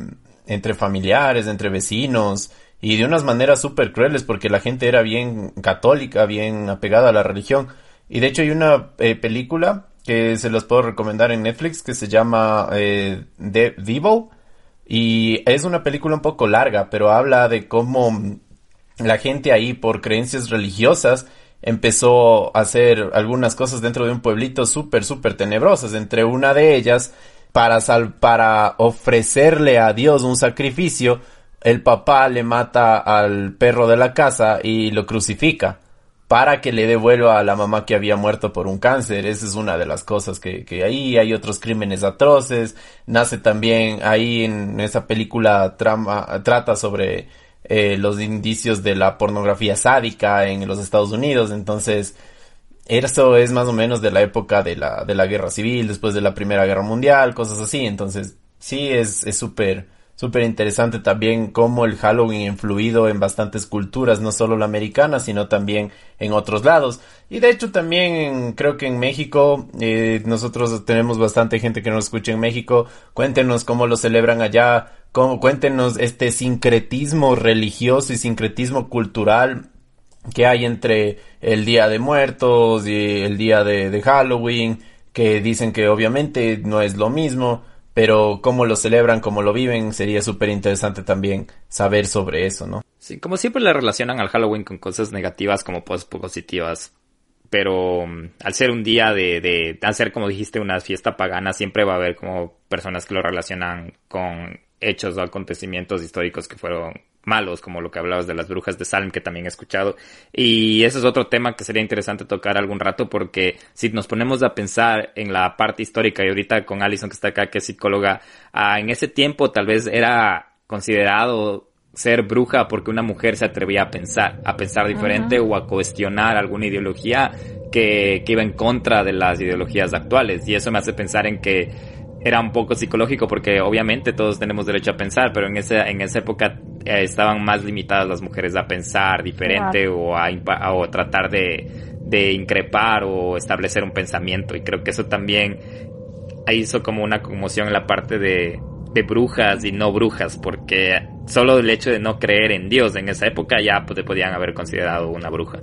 entre familiares, entre vecinos y de unas maneras súper crueles porque la gente era bien católica, bien apegada a la religión. Y de hecho hay una eh, película que se los puedo recomendar en Netflix que se llama eh, The Devil y es una película un poco larga pero habla de cómo la gente ahí por creencias religiosas empezó a hacer algunas cosas dentro de un pueblito súper súper tenebrosas entre una de ellas para sal para ofrecerle a Dios un sacrificio el papá le mata al perro de la casa y lo crucifica para que le devuelva a la mamá que había muerto por un cáncer. Esa es una de las cosas que, que ahí hay otros crímenes atroces. Nace también ahí en esa película trama, trata sobre eh, los indicios de la pornografía sádica en los Estados Unidos. Entonces, eso es más o menos de la época de la, de la guerra civil, después de la Primera Guerra Mundial, cosas así. Entonces, sí es súper súper interesante también cómo el Halloween ha influido en bastantes culturas, no solo la americana, sino también en otros lados. Y de hecho también creo que en México, eh, nosotros tenemos bastante gente que nos escucha en México. Cuéntenos cómo lo celebran allá, cuéntenos este sincretismo religioso y sincretismo cultural que hay entre el Día de Muertos y el Día de, Halloween, que dicen que obviamente no es lo mismo pero cómo lo celebran, cómo lo viven, sería súper interesante también saber sobre eso, ¿no? Sí, como siempre le relacionan al Halloween con cosas negativas como positivas, pero um, al ser un día de, de, al ser como dijiste una fiesta pagana, siempre va a haber como personas que lo relacionan con hechos o acontecimientos históricos que fueron malos, como lo que hablabas de las brujas de Salem, que también he escuchado. Y ese es otro tema que sería interesante tocar algún rato, porque si nos ponemos a pensar en la parte histórica, y ahorita con Alison que está acá, que es psicóloga, ah, en ese tiempo tal vez era considerado ser bruja porque una mujer se atrevía a pensar, a pensar diferente o a cuestionar alguna ideología que, que iba en contra de las ideologías actuales. Y eso me hace pensar en que era un poco psicológico porque obviamente todos tenemos derecho a pensar, pero en esa, en esa época eh, estaban más limitadas las mujeres a pensar diferente o a, o tratar de, de increpar o establecer un pensamiento. Y creo que eso también hizo como una conmoción en la parte de, de brujas y no brujas, porque solo el hecho de no creer en Dios en esa época ya pues, te podían haber considerado una bruja.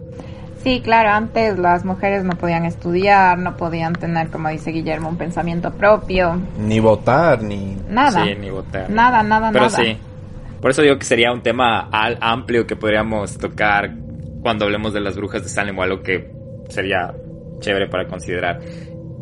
Sí, claro, antes las mujeres no podían estudiar, no podían tener, como dice Guillermo, un pensamiento propio. Ni votar, ni... Nada. Sí, ni votar. Nada, nada, Pero nada. sí. Por eso digo que sería un tema al- amplio que podríamos tocar cuando hablemos de las brujas de Salem o algo que sería chévere para considerar.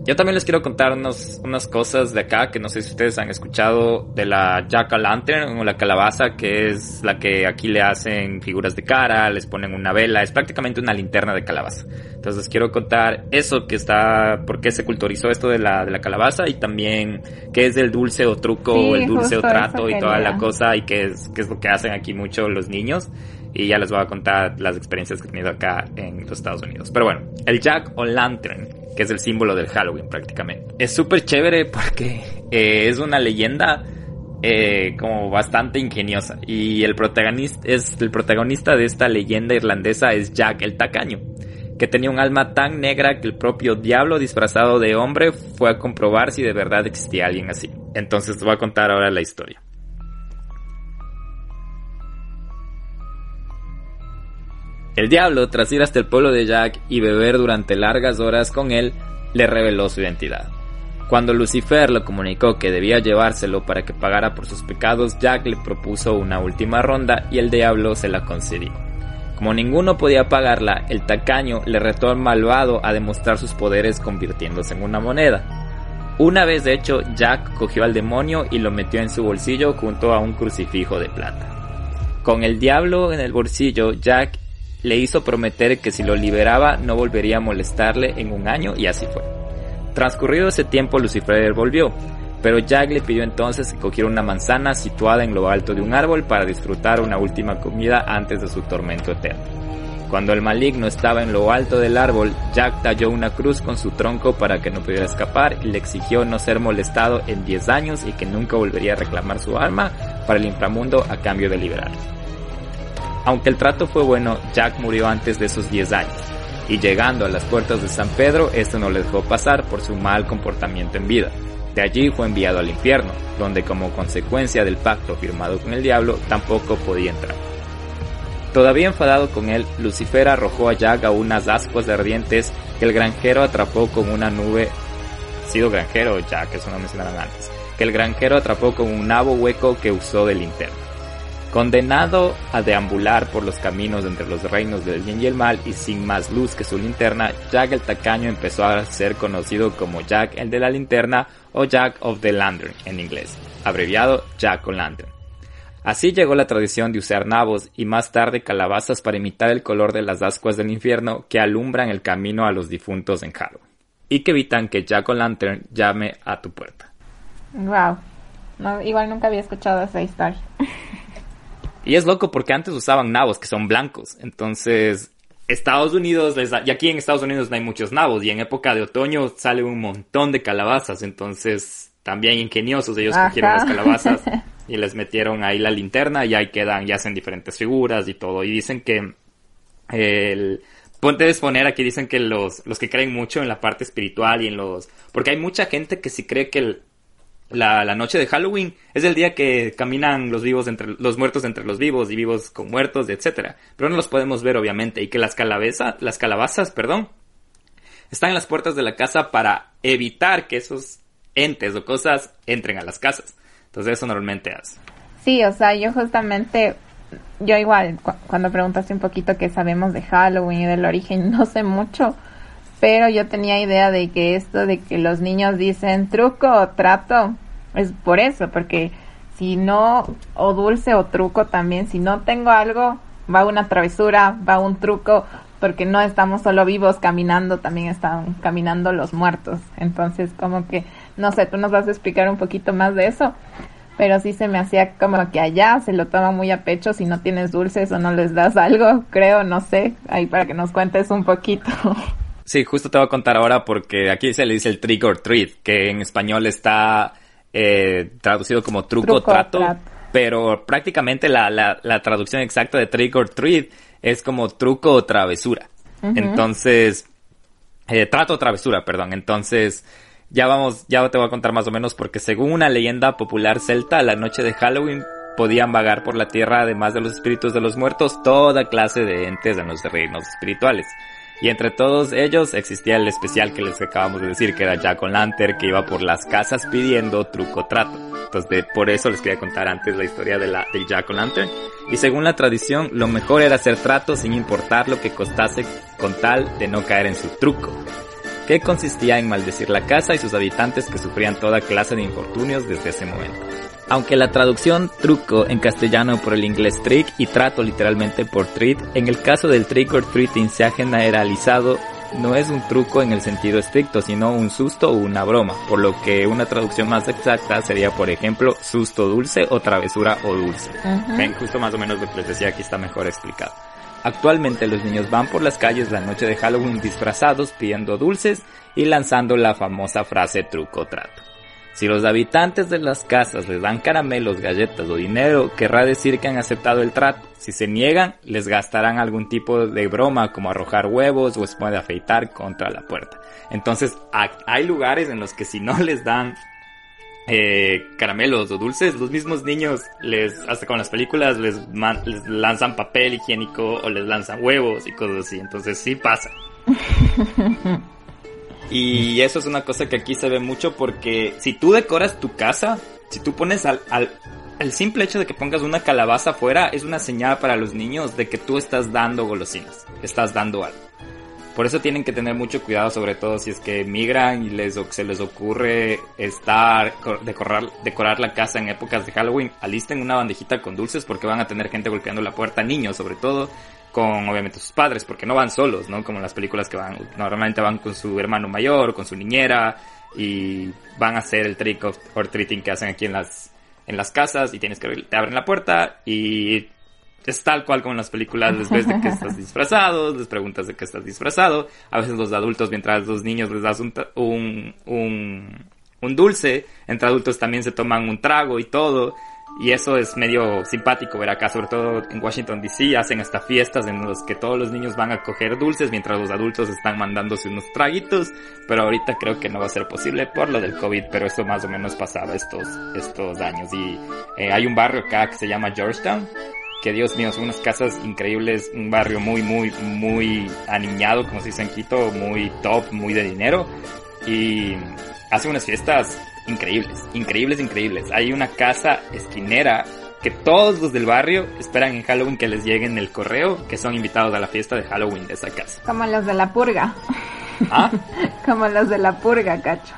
Yo también les quiero contar unos, unas cosas de acá que no sé si ustedes han escuchado de la Jack o Lantern o la calabaza, que es la que aquí le hacen figuras de cara, les ponen una vela, es prácticamente una linterna de calabaza. Entonces les quiero contar eso que está, por qué se culturizó esto de la, de la calabaza y también qué es el dulce o truco, Sí, el dulce o trato y toda la cosa y qué es, qué es lo que hacen aquí mucho los niños. Y ya les voy a contar las experiencias que he tenido acá en los Estados Unidos. Pero bueno, el Jack o Lantern, que es el símbolo del Halloween prácticamente. Es súper chévere porque eh, es una leyenda eh, como bastante ingeniosa. Y el protagonista, es, el protagonista de esta leyenda irlandesa es Jack el Tacaño, que tenía un alma tan negra que el propio diablo disfrazado de hombre fue a comprobar si de verdad existía alguien así. Entonces te voy a contar ahora la historia. El diablo, tras ir hasta el pueblo de Jack y beber durante largas horas con él, le reveló su identidad. Cuando Lucifer le comunicó que debía llevárselo para que pagara por sus pecados, Jack le propuso una última ronda y el diablo se la concedió. Como ninguno podía pagarla, el tacaño le retó al malvado a demostrar sus poderes convirtiéndose en una moneda. Una vez hecho, Jack cogió al demonio y lo metió en su bolsillo junto a un crucifijo de plata. Con el diablo en el bolsillo, Jack le hizo prometer que si lo liberaba no volvería a molestarle en un año y así fue. Transcurrido ese tiempo Lucifer volvió, pero Jack le pidió entonces que cogiera una manzana situada en lo alto de un árbol para disfrutar una última comida antes de su tormento eterno. Cuando el maligno estaba en lo alto del árbol, Jack talló una cruz con su tronco para que no pudiera escapar y le exigió no ser molestado en 10 años y que nunca volvería a reclamar su arma para el inframundo a cambio de liberarlo. Aunque el trato fue bueno, Jack murió antes de esos 10 años, y llegando a las puertas de San Pedro, esto no le dejó pasar por su mal comportamiento en vida. De allí fue enviado al infierno, donde como consecuencia del pacto firmado con el diablo, tampoco podía entrar. Todavía enfadado con él, Lucifer arrojó a Jack a unas ascuas ardientes que el granjero atrapó con una nube. Sido granjero, Jack, eso no mencionaron antes. Que el granjero atrapó con un nabo hueco que usó de linterna. Condenado a deambular por los caminos entre los reinos del bien y el mal y sin más luz que su linterna, Jack el tacaño empezó a ser conocido como Jack el de la linterna o Jack of the Lantern en inglés, abreviado Jack o Lantern. Así llegó la tradición de usar nabos y más tarde calabazas para imitar el color de las ascuas del infierno que alumbran el camino a los difuntos en Halloween y que evitan que Jack o Lantern llame a tu puerta. Wow. Igual nunca había escuchado esa historia. Y es loco porque antes usaban nabos que son blancos. Entonces, Estados Unidos, les da- y aquí en Estados Unidos no hay muchos nabos. Y en época de otoño sale un montón de calabazas. Entonces, también ingeniosos. Ellos Ajá. cogieron las calabazas y les metieron ahí la linterna y ahí quedan, y hacen diferentes figuras y todo. Y dicen que el... Puedes poner aquí, dicen que los, los que creen mucho en la parte espiritual y en los... Porque hay mucha gente que sí cree que el, la, la noche de Halloween es el día que caminan los vivos entre los muertos entre los vivos y vivos con muertos, etcétera. Pero no los podemos ver obviamente y que las calabazas, las calabazas, perdón, están en las puertas de la casa para evitar que esos entes o cosas entren a las casas. Entonces eso normalmente hace. Sí, o sea, yo justamente, yo igual, cu- cuando preguntaste un poquito que sabemos de Halloween y del origen, no sé mucho, pero yo tenía idea de que esto de que los niños dicen truco o trato es por eso, porque si no, o dulce o truco también, si no tengo algo, va una travesura, va un truco, porque no estamos solo vivos caminando, también están caminando los muertos. Entonces, como que, no sé, tú nos vas a explicar un poquito más de eso, pero sí se me hacía como que allá se lo toma muy a pecho si no tienes dulces o no les das algo, creo, no sé, ahí para que nos cuentes un poquito. Sí, justo te voy a contar ahora porque aquí se le dice el trick or treat, que en español está eh, traducido como truco, o trato, pero prácticamente la, la, la, traducción exacta de trick or treat es como truco o travesura. Entonces, eh, trato o travesura, perdón. Entonces, ya vamos, ya te voy a contar más o menos porque según una leyenda popular celta, la noche de Halloween podían vagar por la tierra, además de los espíritus de los muertos, toda clase de entes en los reinos espirituales. Y entre todos ellos existía el especial que les acabamos de decir, que era Jack O'Lantern, que iba por las casas pidiendo truco trato. Entonces, por eso les quería contar antes la historia de la, del Jack O'Lantern. Y según la tradición, lo mejor era hacer trato sin importar lo que costase con tal de no caer en su truco que consistía en maldecir la casa y sus habitantes que sufrían toda clase de infortunios desde ese momento. Aunque la traducción truco en castellano por el inglés trick y trato literalmente por treat, en el caso del trick or treating se ha generalizado no es un truco en el sentido estricto, sino un susto o una broma, por lo que una traducción más exacta sería, por ejemplo, susto dulce o travesura o dulce. Ven, justo más o menos lo que les decía aquí está mejor explicado. Actualmente los niños van por las calles la noche de Halloween disfrazados pidiendo dulces y lanzando la famosa frase truco trato. Si los habitantes de las casas les dan caramelos, galletas o dinero, querrá decir que han aceptado el trato. Si se niegan, les gastarán algún tipo de broma como arrojar huevos o espuma de afeitar contra la puerta. Entonces, hay lugares en los que si no les dan eh, caramelos o dulces, los mismos niños les, hasta con las películas, les, les lanzan papel higiénico o les lanzan huevos y cosas así. Entonces sí pasa. y eso es una cosa que aquí se ve mucho porque si tú decoras tu casa, si tú pones al, al el simple hecho de que pongas una calabaza afuera es una señal para los niños de que tú estás dando golosinas, estás dando algo. Por eso tienen que tener mucho cuidado, sobre todo si es que migran y les, se les ocurre estar, decorar, decorar la casa en épocas de Halloween. Alisten una bandejita con dulces porque van a tener gente golpeando la puerta, niños sobre todo, con obviamente sus padres, porque no van solos, ¿no? Como en las películas que van, normalmente van con su hermano mayor, con su niñera, y van a hacer el trick or treating que hacen aquí en las, en las casas, y tienes que, te abren la puerta, y es tal cual como en las películas, les ves de que estás disfrazado, les preguntas de qué estás disfrazado. A veces los adultos, mientras los niños les das un, un, un, dulce, entre adultos también se toman un trago y todo. Y eso es medio simpático ver acá, sobre todo en Washington DC, hacen hasta fiestas en las que todos los niños van a coger dulces mientras los adultos están mandándose unos traguitos, pero ahorita creo que no va a ser posible por lo del COVID, pero eso más o menos pasaba estos, estos años. Y eh, hay un barrio acá que se llama Georgetown, que Dios mío, son unas casas increíbles, un barrio muy, muy, muy aniñado, como se dice en Quito, muy top, muy de dinero. Y hace unas fiestas increíbles, increíbles, increíbles. Hay una casa esquinera que todos los del barrio esperan en Halloween que les lleguen el correo, que son invitados a la fiesta de Halloween de esa casa. Como los de la purga. ¿Ah? Como los de la purga, cacho.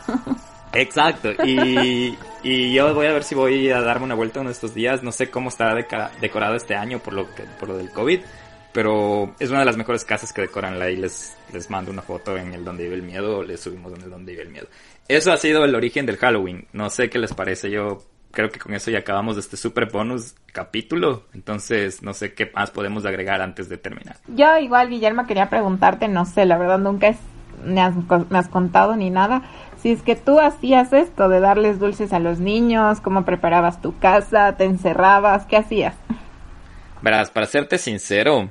Exacto, y, y yo voy a ver si voy a darme una vuelta en estos días. No sé cómo estará decorado este año por lo que, por lo del COVID, pero es una de las mejores casas que decoran y les, les mando una foto en el donde vive el miedo o les subimos en el donde vive el miedo. Eso ha sido el origen del Halloween. No sé qué les parece. Yo creo que con eso ya acabamos este super bonus capítulo. Entonces, no sé qué más podemos agregar antes de terminar. Yo igual, Guillermo, quería preguntarte, no sé, la verdad nunca es, me, has, me has contado ni nada si es que tú hacías esto de darles dulces a los niños, cómo preparabas tu casa, te encerrabas, ¿qué hacías? Verás, para serte sincero,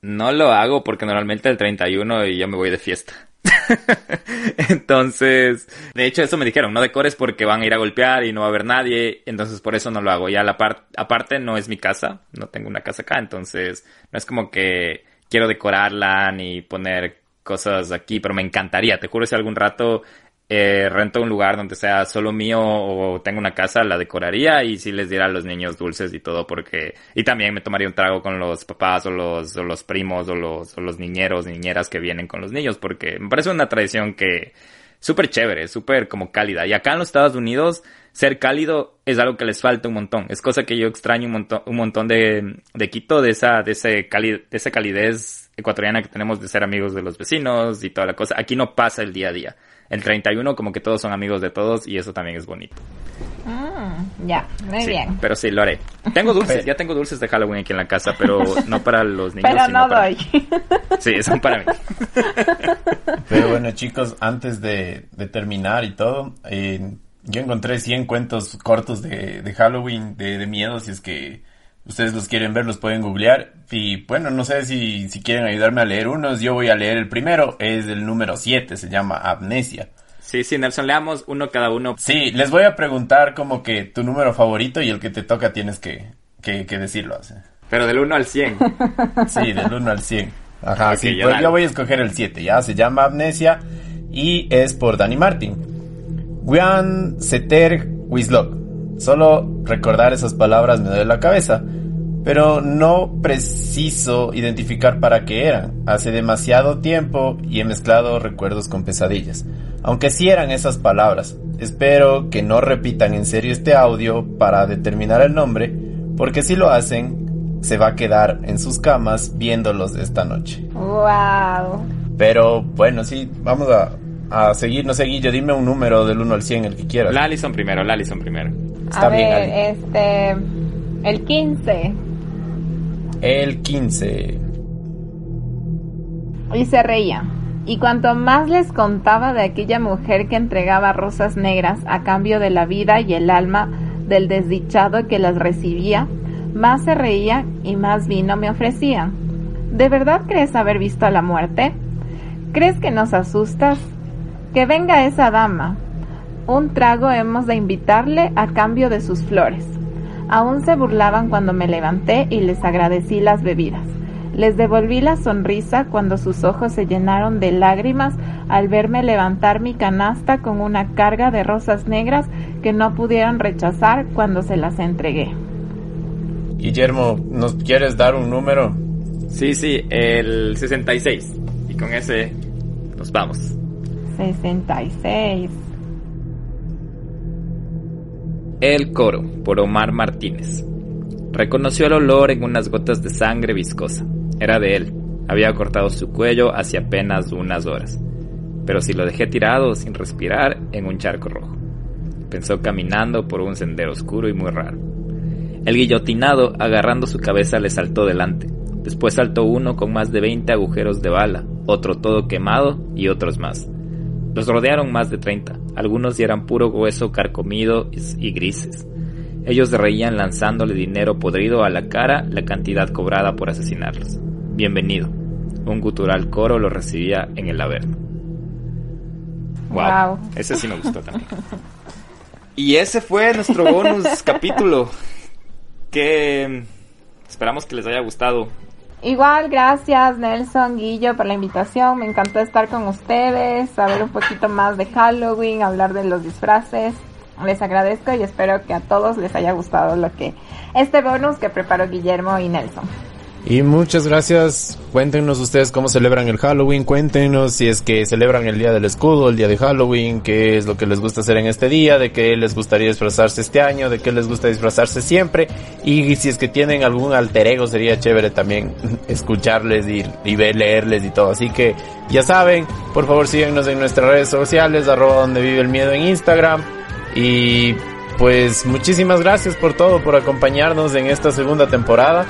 no lo hago porque normalmente el 31 y yo me voy de fiesta. entonces, de hecho eso me dijeron, no decores porque van a ir a golpear y no va a haber nadie, entonces por eso no lo hago. Ya la parte, aparte no es mi casa, no tengo una casa acá, entonces no es como que quiero decorarla ni poner cosas aquí, pero me encantaría, te juro si algún rato eh, rento un lugar donde sea solo mío o tengo una casa, la decoraría y sí les diera a los niños dulces y todo porque... Y también me tomaría un trago con los papás o los, o los primos o los, o los niñeros, niñeras que vienen con los niños porque me parece una tradición que súper chévere, súper como cálida. Y acá en los Estados Unidos, ser cálido es algo que les falta un montón. Es cosa que yo extraño un montón, un montón de, de Quito, de esa, de ese de esa calidez ecuatoriana que tenemos de ser amigos de los vecinos y toda la cosa. Aquí no pasa el día a día. El 31 como que todos son amigos de todos y eso también es bonito. Mm, ya, muy Sí, bien. Pero sí, lo haré. Tengo dulces, ya tengo dulces de Halloween aquí en la casa, pero no para los niños. Pero sino no para- doy. Sí, son para mí. Pero bueno, chicos, antes de, de terminar y todo, eh, yo encontré 100 cuentos cortos de, de Halloween, de, de miedo, si es que ustedes los quieren ver, los pueden googlear. Y bueno, no sé si, si quieren ayudarme a leer unos, yo voy a leer el primero, es el número 7, se llama Amnesia. Sí, sí, Nelson, leamos uno cada uno. Sí, les voy a preguntar como que tu número favorito y el que te toca tienes que, que, que decirlo. Pero del 1 al 100. Sí, del 1 al 100. Ajá, sí, pues dale. yo voy a escoger el 7, ya, se llama Amnesia y es por Danny Martin. Guian Seter Wislok. Solo recordar esas palabras me duele la cabeza, pero no preciso identificar para qué eran. Hace demasiado tiempo y he mezclado recuerdos con pesadillas. Aunque sí eran esas palabras. Espero que no repitan en serio este audio para determinar el nombre, porque si lo hacen, se va a quedar en sus camas viéndolos esta noche. Wow. Pero bueno, sí, vamos a, a seguir. No sé, Guillo, dime un número del 1 al 100, el que quieras. La Allison primero, la Allison primero. Está a bien, ver, Ali. este. El 15. El 15. Y se reía. Y cuanto más les contaba de aquella mujer que entregaba rosas negras a cambio de la vida y el alma del desdichado que las recibía, más se reía y más vino me ofrecían. ¿De verdad crees haber visto a la muerte? ¿Crees que nos asustas? Que venga esa dama. Un trago hemos de invitarle a cambio de sus flores. Aún se burlaban cuando me levanté y les agradecí las bebidas. Les devolví la sonrisa cuando sus ojos se llenaron de lágrimas al verme levantar mi canasta con una carga de rosas negras que no pudieron rechazar cuando se las entregué. Guillermo, ¿nos quieres dar un número? Sí, sí, el 66. Y con ese nos vamos. 66. El coro, por Omar Martínez. Reconoció el olor en unas gotas de sangre viscosa. Era de él. Había cortado su cuello hace apenas unas horas. Pero si lo dejé tirado sin respirar en un charco rojo. Pensó caminando por un sendero oscuro y muy raro. El guillotinado, agarrando su cabeza, le saltó delante. Después saltó uno con más de 20 agujeros de bala, otro todo quemado y otros más. Los rodearon más de 30, algunos ya eran puro hueso carcomido y grises. Ellos reían lanzándole dinero podrido a la cara la cantidad cobrada por asesinarlos. Bienvenido. Un gutural coro lo recibía en el Averno. Wow. Wow. Ese sí me gustó también. Y ese fue nuestro bonus capítulo. Que esperamos que les haya gustado. Igual, gracias Nelson, Guillo, por la invitación. Me encantó estar con ustedes, saber un poquito más de Halloween, hablar de los disfraces. Les agradezco y espero que a todos les haya gustado lo que este bonus que preparó Guillermo y Nelson. Y muchas gracias. Cuéntenos ustedes cómo celebran el Halloween. Cuéntenos si es que celebran el día del escudo, el día de Halloween, qué es lo que les gusta hacer en este día, de qué les gustaría disfrazarse este año, de qué les gusta disfrazarse siempre. Y si es que tienen algún alter ego, sería chévere también escucharles y, y ver, leerles y todo. Así que ya saben, por favor síguenos en nuestras redes sociales, arroba donde vive el miedo en Instagram. Y pues muchísimas gracias por todo, por acompañarnos en esta segunda temporada.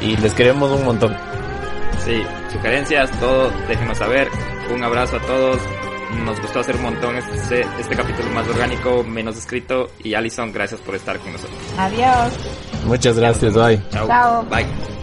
Y les queremos un montón. Sí, sugerencias, todo, déjenos saber. Un abrazo a todos. Nos gustó hacer un montón este, este capítulo más orgánico, menos escrito. Y Alison, gracias por estar con nosotros. Adiós. Muchas gracias, bye. Chao. Chao. Bye.